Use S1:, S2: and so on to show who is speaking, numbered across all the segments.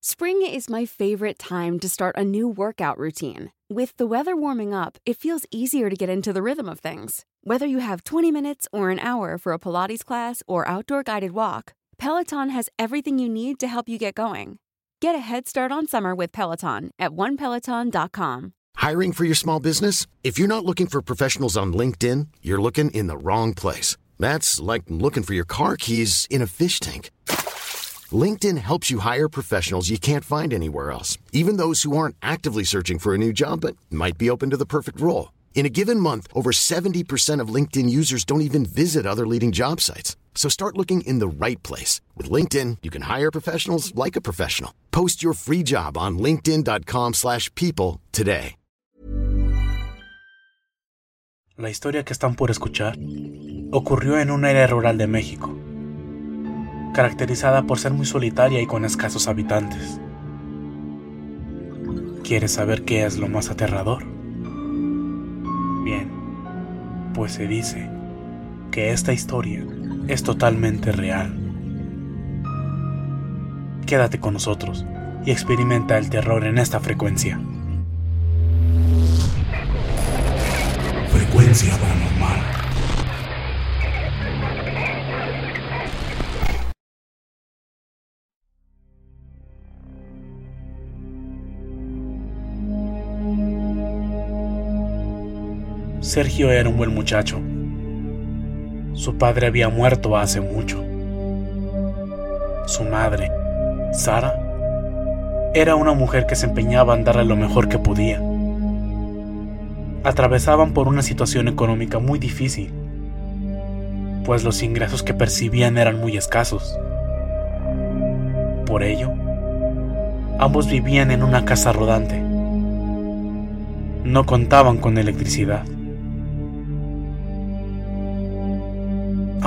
S1: Spring is my favorite time to start a new workout routine. With the weather warming up, it feels easier to get into the rhythm of things. Whether you have 20 minutes or an hour for a Pilates class or outdoor guided walk, Peloton has everything you need to help you get going. Get a head start on summer with Peloton at onepeloton.com.
S2: Hiring for your small business? If you're not looking for professionals on LinkedIn, you're looking in the wrong place. That's like looking for your car keys in a fish tank. LinkedIn helps you hire professionals you can't find anywhere else, even those who aren't actively searching for a new job but might be open to the perfect role. In a given month, over 70% of LinkedIn users don't even visit other leading job sites. So start looking in the right place. With LinkedIn, you can hire professionals like a professional. Post your free job on linkedin.com slash people today.
S3: La historia que están por escuchar ocurrió en un área rural de México, caracterizada por ser muy solitaria y con escasos habitantes. ¿Quieres saber qué es lo más aterrador? Bien, pues se dice que esta historia es totalmente real. Quédate con nosotros y experimenta el terror en esta frecuencia. Frecuencia paranormal. Sergio era un buen muchacho. Su padre había muerto hace mucho. Su madre, Sara, era una mujer que se empeñaba en darle lo mejor que podía. Atravesaban por una situación económica muy difícil, pues los ingresos que percibían eran muy escasos. Por ello, ambos vivían en una casa rodante. No contaban con electricidad.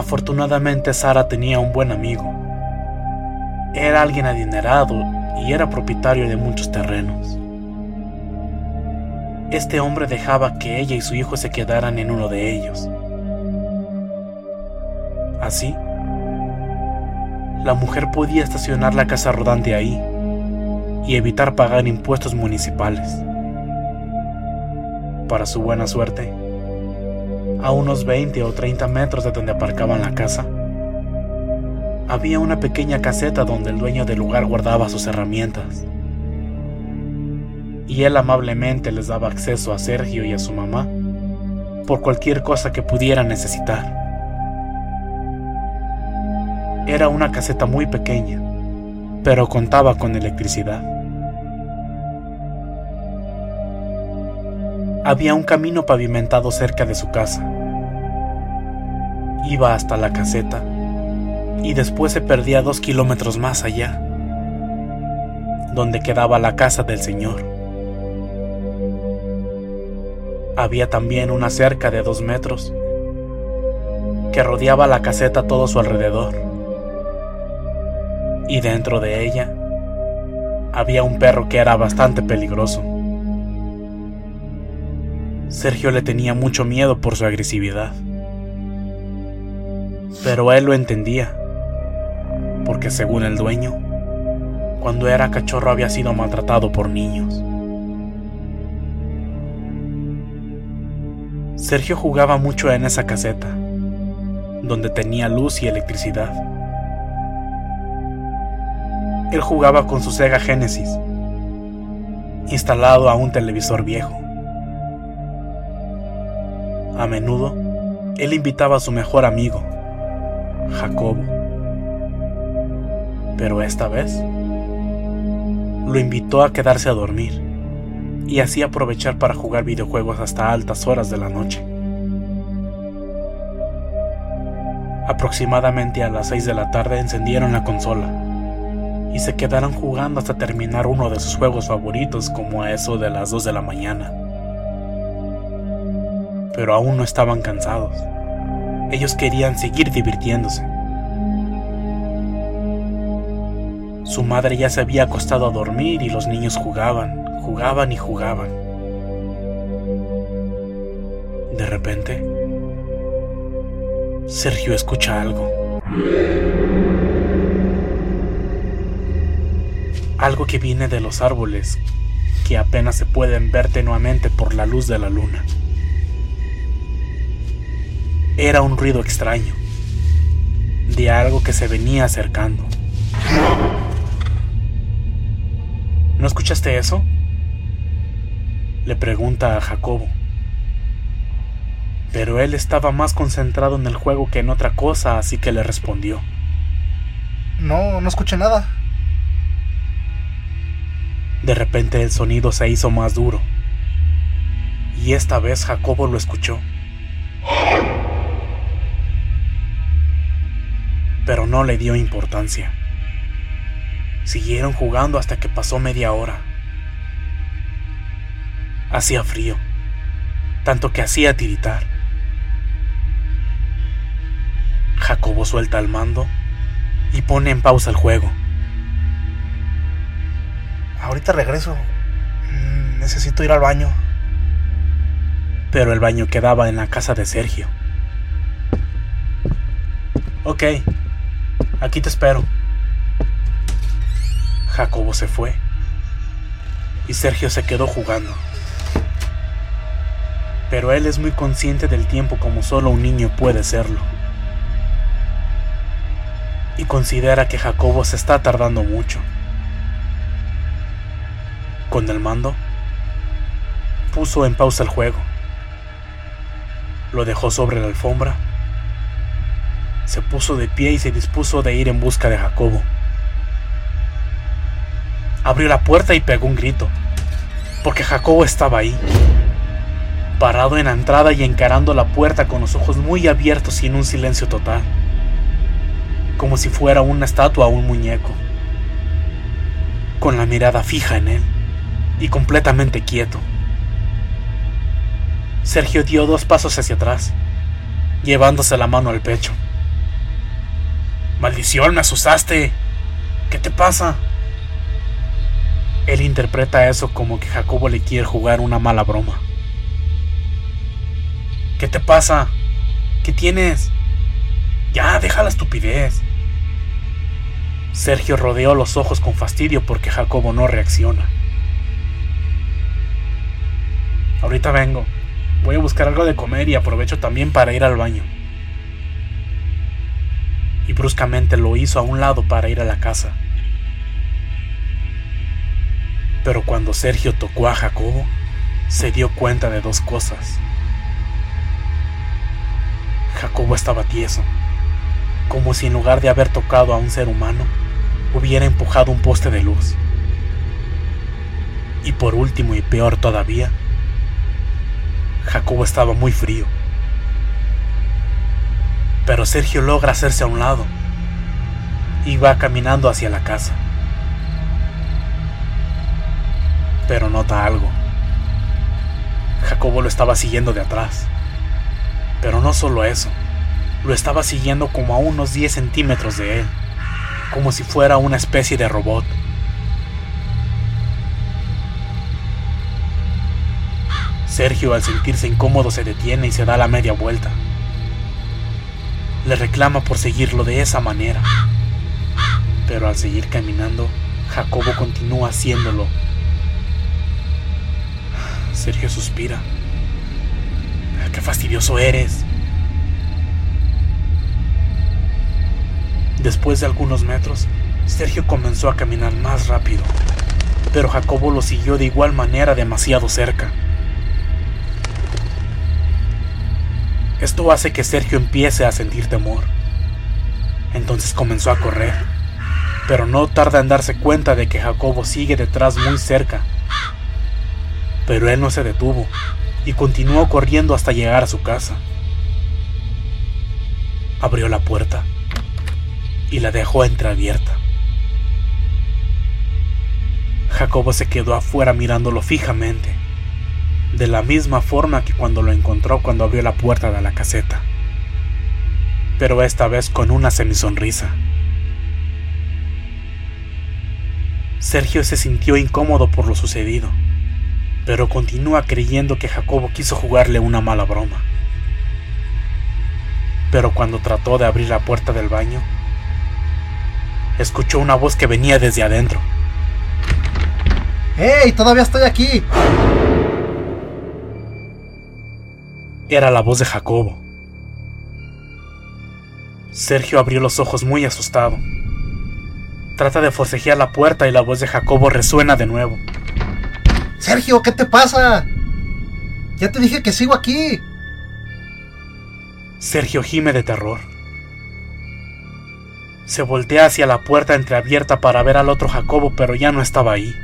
S3: Afortunadamente Sara tenía un buen amigo. Era alguien adinerado y era propietario de muchos terrenos. Este hombre dejaba que ella y su hijo se quedaran en uno de ellos. Así, la mujer podía estacionar la casa rodante ahí y evitar pagar impuestos municipales. Para su buena suerte, a unos 20 o 30 metros de donde aparcaban la casa, había una pequeña caseta donde el dueño del lugar guardaba sus herramientas. Y él amablemente les daba acceso a Sergio y a su mamá por cualquier cosa que pudieran necesitar. Era una caseta muy pequeña, pero contaba con electricidad. Había un camino pavimentado cerca de su casa. Iba hasta la caseta y después se perdía dos kilómetros más allá, donde quedaba la casa del señor. Había también una cerca de dos metros que rodeaba la caseta todo su alrededor. Y dentro de ella había un perro que era bastante peligroso. Sergio le tenía mucho miedo por su agresividad. Pero él lo entendía, porque según el dueño, cuando era cachorro había sido maltratado por niños. Sergio jugaba mucho en esa caseta, donde tenía luz y electricidad. Él jugaba con su Sega Genesis, instalado a un televisor viejo. A menudo, él invitaba a su mejor amigo, Jacobo. Pero esta vez, lo invitó a quedarse a dormir y así aprovechar para jugar videojuegos hasta altas horas de la noche. Aproximadamente a las 6 de la tarde encendieron la consola y se quedaron jugando hasta terminar uno de sus juegos favoritos como a eso de las 2 de la mañana. Pero aún no estaban cansados. Ellos querían seguir divirtiéndose. Su madre ya se había acostado a dormir y los niños jugaban, jugaban y jugaban. De repente, Sergio escucha algo. Algo que viene de los árboles, que apenas se pueden ver tenuamente por la luz de la luna. Era un ruido extraño, de algo que se venía acercando. ¿No escuchaste eso? Le pregunta a Jacobo. Pero él estaba más concentrado en el juego que en otra cosa, así que le respondió.
S4: No, no escuché nada.
S3: De repente el sonido se hizo más duro. Y esta vez Jacobo lo escuchó. Pero no le dio importancia. Siguieron jugando hasta que pasó media hora. Hacía frío, tanto que hacía tiritar. Jacobo suelta el mando y pone en pausa el juego.
S4: Ahorita regreso. Mm, necesito ir al baño.
S3: Pero el baño quedaba en la casa de Sergio. Ok, aquí te espero. Jacobo se fue y Sergio se quedó jugando. Pero él es muy consciente del tiempo como solo un niño puede serlo. Y considera que Jacobo se está tardando mucho. Con el mando, puso en pausa el juego. Lo dejó sobre la alfombra. Se puso de pie y se dispuso de ir en busca de Jacobo abrió la puerta y pegó un grito, porque Jacobo estaba ahí, parado en la entrada y encarando la puerta con los ojos muy abiertos y en un silencio total, como si fuera una estatua o un muñeco, con la mirada fija en él y completamente quieto. Sergio dio dos pasos hacia atrás, llevándose la mano al pecho. Maldición, me asustaste. ¿Qué te pasa? Él interpreta eso como que Jacobo le quiere jugar una mala broma. ¿Qué te pasa? ¿Qué tienes? Ya, deja la estupidez. Sergio rodeó los ojos con fastidio porque Jacobo no reacciona. Ahorita vengo. Voy a buscar algo de comer y aprovecho también para ir al baño. Y bruscamente lo hizo a un lado para ir a la casa. Pero cuando Sergio tocó a Jacobo, se dio cuenta de dos cosas. Jacobo estaba tieso, como si en lugar de haber tocado a un ser humano, hubiera empujado un poste de luz. Y por último y peor todavía, Jacobo estaba muy frío. Pero Sergio logra hacerse a un lado y va caminando hacia la casa. pero nota algo. Jacobo lo estaba siguiendo de atrás. Pero no solo eso, lo estaba siguiendo como a unos 10 centímetros de él, como si fuera una especie de robot. Sergio al sentirse incómodo se detiene y se da la media vuelta. Le reclama por seguirlo de esa manera. Pero al seguir caminando, Jacobo continúa haciéndolo Sergio suspira. ¡Qué fastidioso eres! Después de algunos metros, Sergio comenzó a caminar más rápido, pero Jacobo lo siguió de igual manera demasiado cerca. Esto hace que Sergio empiece a sentir temor. Entonces comenzó a correr, pero no tarda en darse cuenta de que Jacobo sigue detrás muy cerca pero él no se detuvo y continuó corriendo hasta llegar a su casa. Abrió la puerta y la dejó entreabierta. Jacobo se quedó afuera mirándolo fijamente, de la misma forma que cuando lo encontró cuando abrió la puerta de la caseta, pero esta vez con una semisonrisa. Sergio se sintió incómodo por lo sucedido, pero continúa creyendo que Jacobo quiso jugarle una mala broma. Pero cuando trató de abrir la puerta del baño, escuchó una voz que venía desde adentro.
S4: ¡Hey! ¡Todavía estoy aquí!
S3: Era la voz de Jacobo. Sergio abrió los ojos muy asustado. Trata de forcejear la puerta y la voz de Jacobo resuena de nuevo.
S4: Sergio, ¿qué te pasa? Ya te dije que sigo aquí.
S3: Sergio gime de terror. Se voltea hacia la puerta entreabierta para ver al otro Jacobo, pero ya no estaba ahí.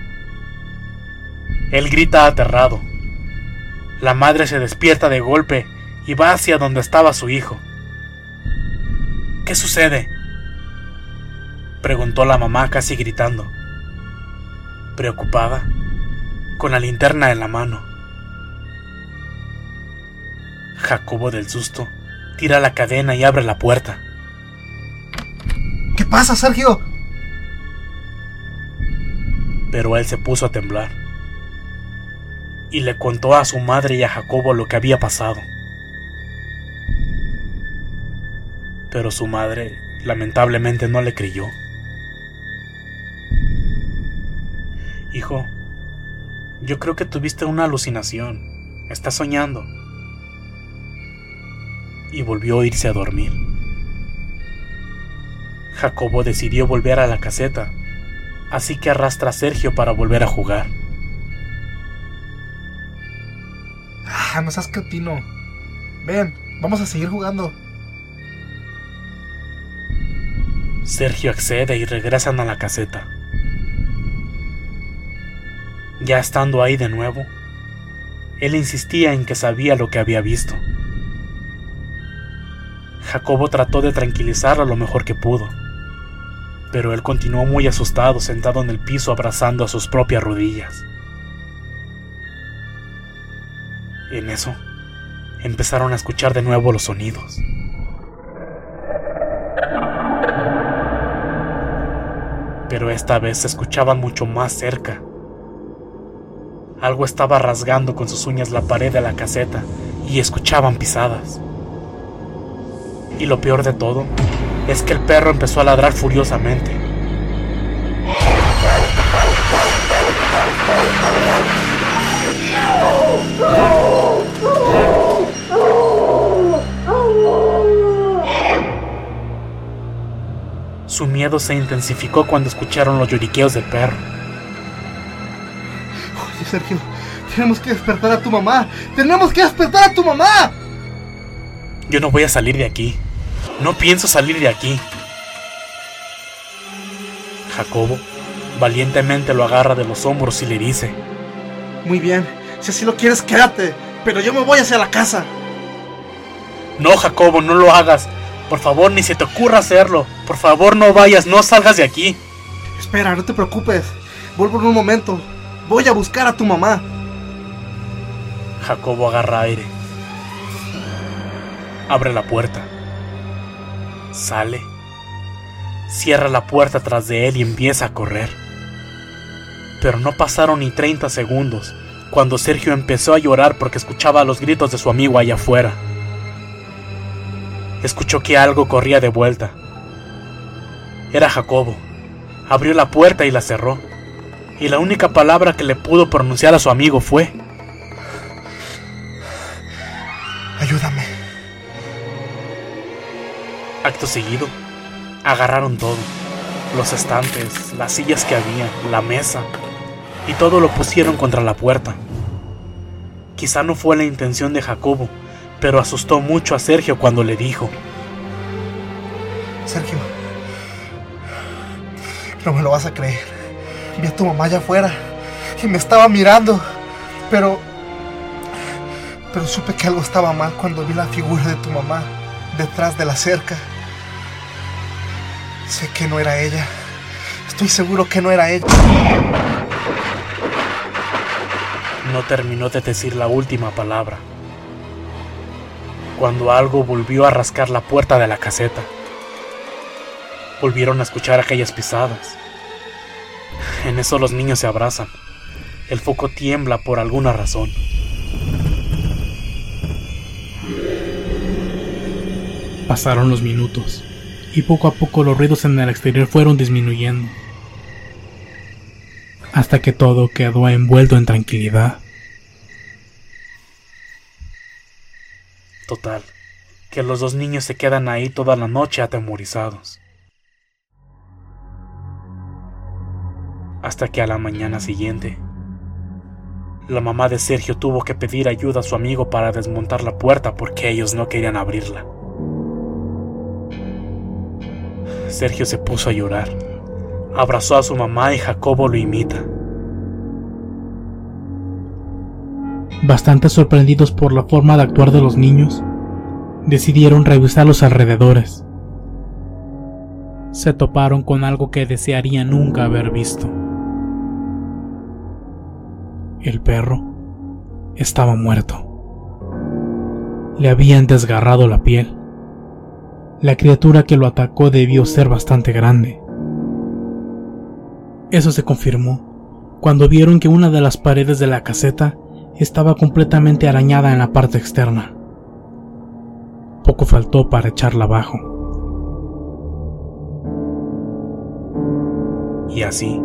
S3: Él grita aterrado. La madre se despierta de golpe y va hacia donde estaba su hijo. ¿Qué sucede? preguntó la mamá casi gritando. Preocupada, con la linterna en la mano. Jacobo del susto tira la cadena y abre la puerta.
S4: ¿Qué pasa, Sergio?
S3: Pero él se puso a temblar y le contó a su madre y a Jacobo lo que había pasado. Pero su madre lamentablemente no le creyó. Hijo, yo creo que tuviste una alucinación. Estás soñando. Y volvió a irse a dormir. Jacobo decidió volver a la caseta, así que arrastra a Sergio para volver a jugar.
S4: Ah, no seas cretino. Ven, vamos a seguir jugando.
S3: Sergio accede y regresan a la caseta. Ya estando ahí de nuevo, él insistía en que sabía lo que había visto. Jacobo trató de tranquilizarlo lo mejor que pudo, pero él continuó muy asustado sentado en el piso abrazando a sus propias rodillas. En eso, empezaron a escuchar de nuevo los sonidos. Pero esta vez se escuchaban mucho más cerca. Algo estaba rasgando con sus uñas la pared de la caseta y escuchaban pisadas. Y lo peor de todo es que el perro empezó a ladrar furiosamente. Su miedo se intensificó cuando escucharon los lloriqueos del perro.
S4: Oye, Sergio, tenemos que despertar a tu mamá. ¡Tenemos que despertar a tu mamá!
S3: Yo no voy a salir de aquí. No pienso salir de aquí. Jacobo valientemente lo agarra de los hombros y le dice,
S4: Muy bien, si así lo quieres, quédate. Pero yo me voy hacia la casa.
S3: No, Jacobo, no lo hagas. Por favor, ni se te ocurra hacerlo. Por favor, no vayas, no salgas de aquí.
S4: Espera, no te preocupes. Vuelvo en un momento. Voy a buscar a tu mamá.
S3: Jacobo agarra aire. Abre la puerta. Sale. Cierra la puerta tras de él y empieza a correr. Pero no pasaron ni 30 segundos cuando Sergio empezó a llorar porque escuchaba los gritos de su amigo allá afuera. Escuchó que algo corría de vuelta. Era Jacobo. Abrió la puerta y la cerró. Y la única palabra que le pudo pronunciar a su amigo fue...
S4: Ayúdame.
S3: Acto seguido, agarraron todo. Los estantes, las sillas que había, la mesa. Y todo lo pusieron contra la puerta. Quizá no fue la intención de Jacobo, pero asustó mucho a Sergio cuando le dijo,
S4: Sergio, no me lo vas a creer. Vi a tu mamá allá afuera y me estaba mirando, pero... Pero supe que algo estaba mal cuando vi la figura de tu mamá detrás de la cerca. Sé que no era ella. Estoy seguro que no era ella.
S3: no terminó de decir la última palabra, cuando algo volvió a rascar la puerta de la caseta. Volvieron a escuchar aquellas pisadas. En eso los niños se abrazan. El foco tiembla por alguna razón.
S5: Pasaron los minutos, y poco a poco los ruidos en el exterior fueron disminuyendo, hasta que todo quedó envuelto en tranquilidad.
S3: Total, que los dos niños se quedan ahí toda la noche atemorizados. Hasta que a la mañana siguiente, la mamá de Sergio tuvo que pedir ayuda a su amigo para desmontar la puerta porque ellos no querían abrirla. Sergio se puso a llorar. Abrazó a su mamá y Jacobo lo imita.
S5: Bastante sorprendidos por la forma de actuar de los niños, decidieron revisar los alrededores. Se toparon con algo que desearían nunca haber visto. El perro estaba muerto. Le habían desgarrado la piel. La criatura que lo atacó debió ser bastante grande. Eso se confirmó cuando vieron que una de las paredes de la caseta estaba completamente arañada en la parte externa. Poco faltó para echarla abajo.
S3: Y así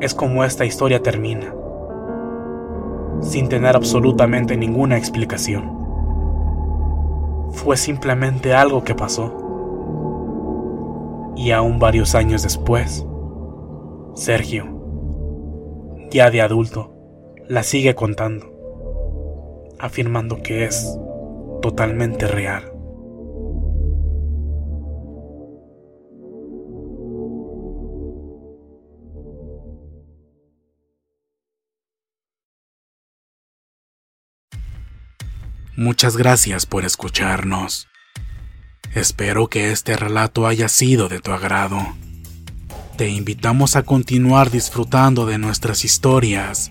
S3: es como esta historia termina sin tener absolutamente ninguna explicación. Fue simplemente algo que pasó. Y aún varios años después, Sergio, ya de adulto, la sigue contando, afirmando que es totalmente real. Muchas gracias por escucharnos. Espero que este relato haya sido de tu agrado. Te invitamos a continuar disfrutando de nuestras historias